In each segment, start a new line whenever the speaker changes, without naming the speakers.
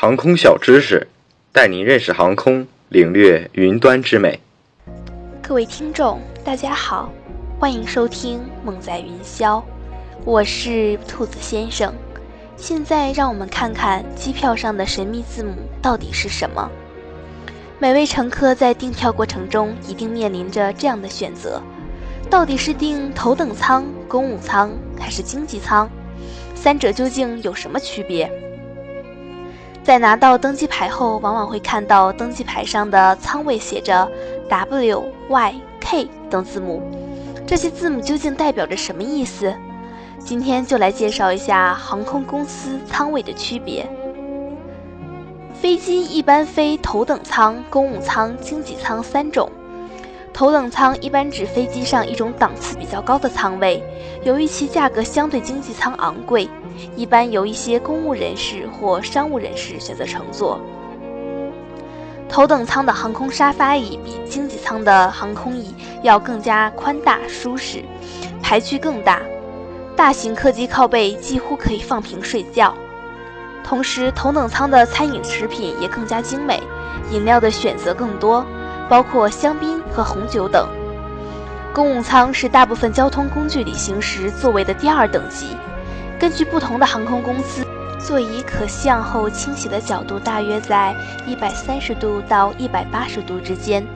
航空小知识，带您认识航空，领略云端之美。
各位听众，大家好，欢迎收听《梦在云霄》，我是兔子先生。现在让我们看看机票上的神秘字母到底是什么。每位乘客在订票过程中一定面临着这样的选择：到底是订头等舱、公务舱还是经济舱？三者究竟有什么区别？在拿到登机牌后，往往会看到登机牌上的舱位写着 W、Y、K 等字母，这些字母究竟代表着什么意思？今天就来介绍一下航空公司舱位的区别。飞机一般飞头等舱、公务舱、经济舱三种。头等舱一般指飞机上一种档次比较高的舱位，由于其价格相对经济舱昂贵，一般由一些公务人士或商务人士选择乘坐。头等舱的航空沙发椅比经济舱的航空椅要更加宽大舒适，排距更大，大型客机靠背几乎可以放平睡觉。同时，头等舱的餐饮食品也更加精美，饮料的选择更多。包括香槟和红酒等。公务舱是大部分交通工具旅行时座位的第二等级。根据不同的航空公司，座椅可向后倾斜的角度大约在一百三十度到一百八十度之间，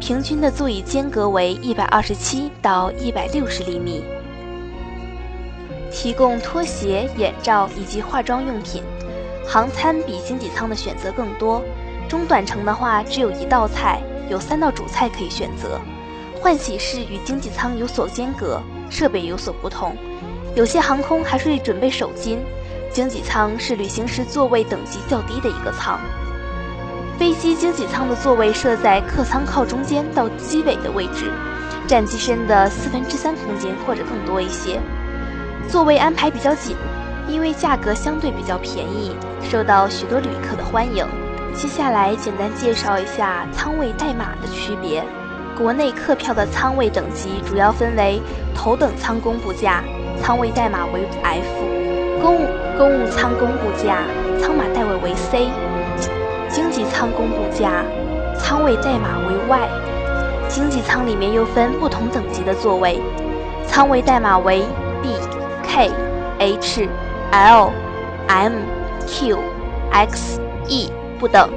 平均的座椅间隔为一百二十七到一百六十厘米。提供拖鞋、眼罩以及化妆用品。航餐比经济舱的选择更多。中短程的话，只有一道菜。有三道主菜可以选择，换洗室与经济舱有所间隔，设备有所不同。有些航空还会准备手巾。经济舱是旅行时座位等级较低的一个舱。飞机经济舱的座位设在客舱靠中间到机尾的位置，占机身的四分之三空间或者更多一些。座位安排比较紧，因为价格相对比较便宜，受到许多旅客的欢迎。接下来简单介绍一下舱位代码的区别。国内客票的舱位等级主要分为头等舱公布价，舱位代码为 F；公务公务舱公布价，舱码代位为 C；经济舱公布价，舱位代码为 Y。经济舱里面又分不同等级的座位，舱位代码为 B、K、H、L、M、Q、X、E。不等，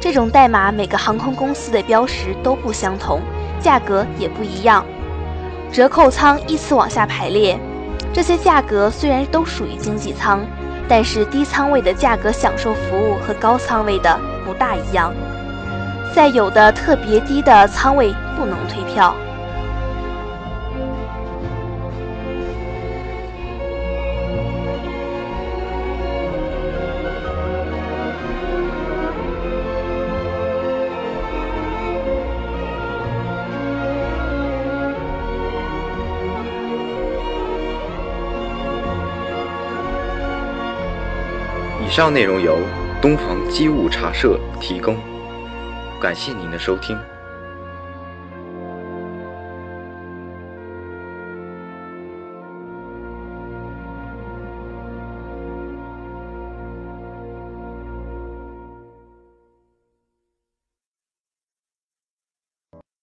这种代码每个航空公司的标识都不相同，价格也不一样。折扣舱依次往下排列，这些价格虽然都属于经济舱，但是低舱位的价格享受服务和高舱位的不大一样，在有的特别低的舱位不能退票。
以上内容由东方机务茶社提供，感谢您的收听。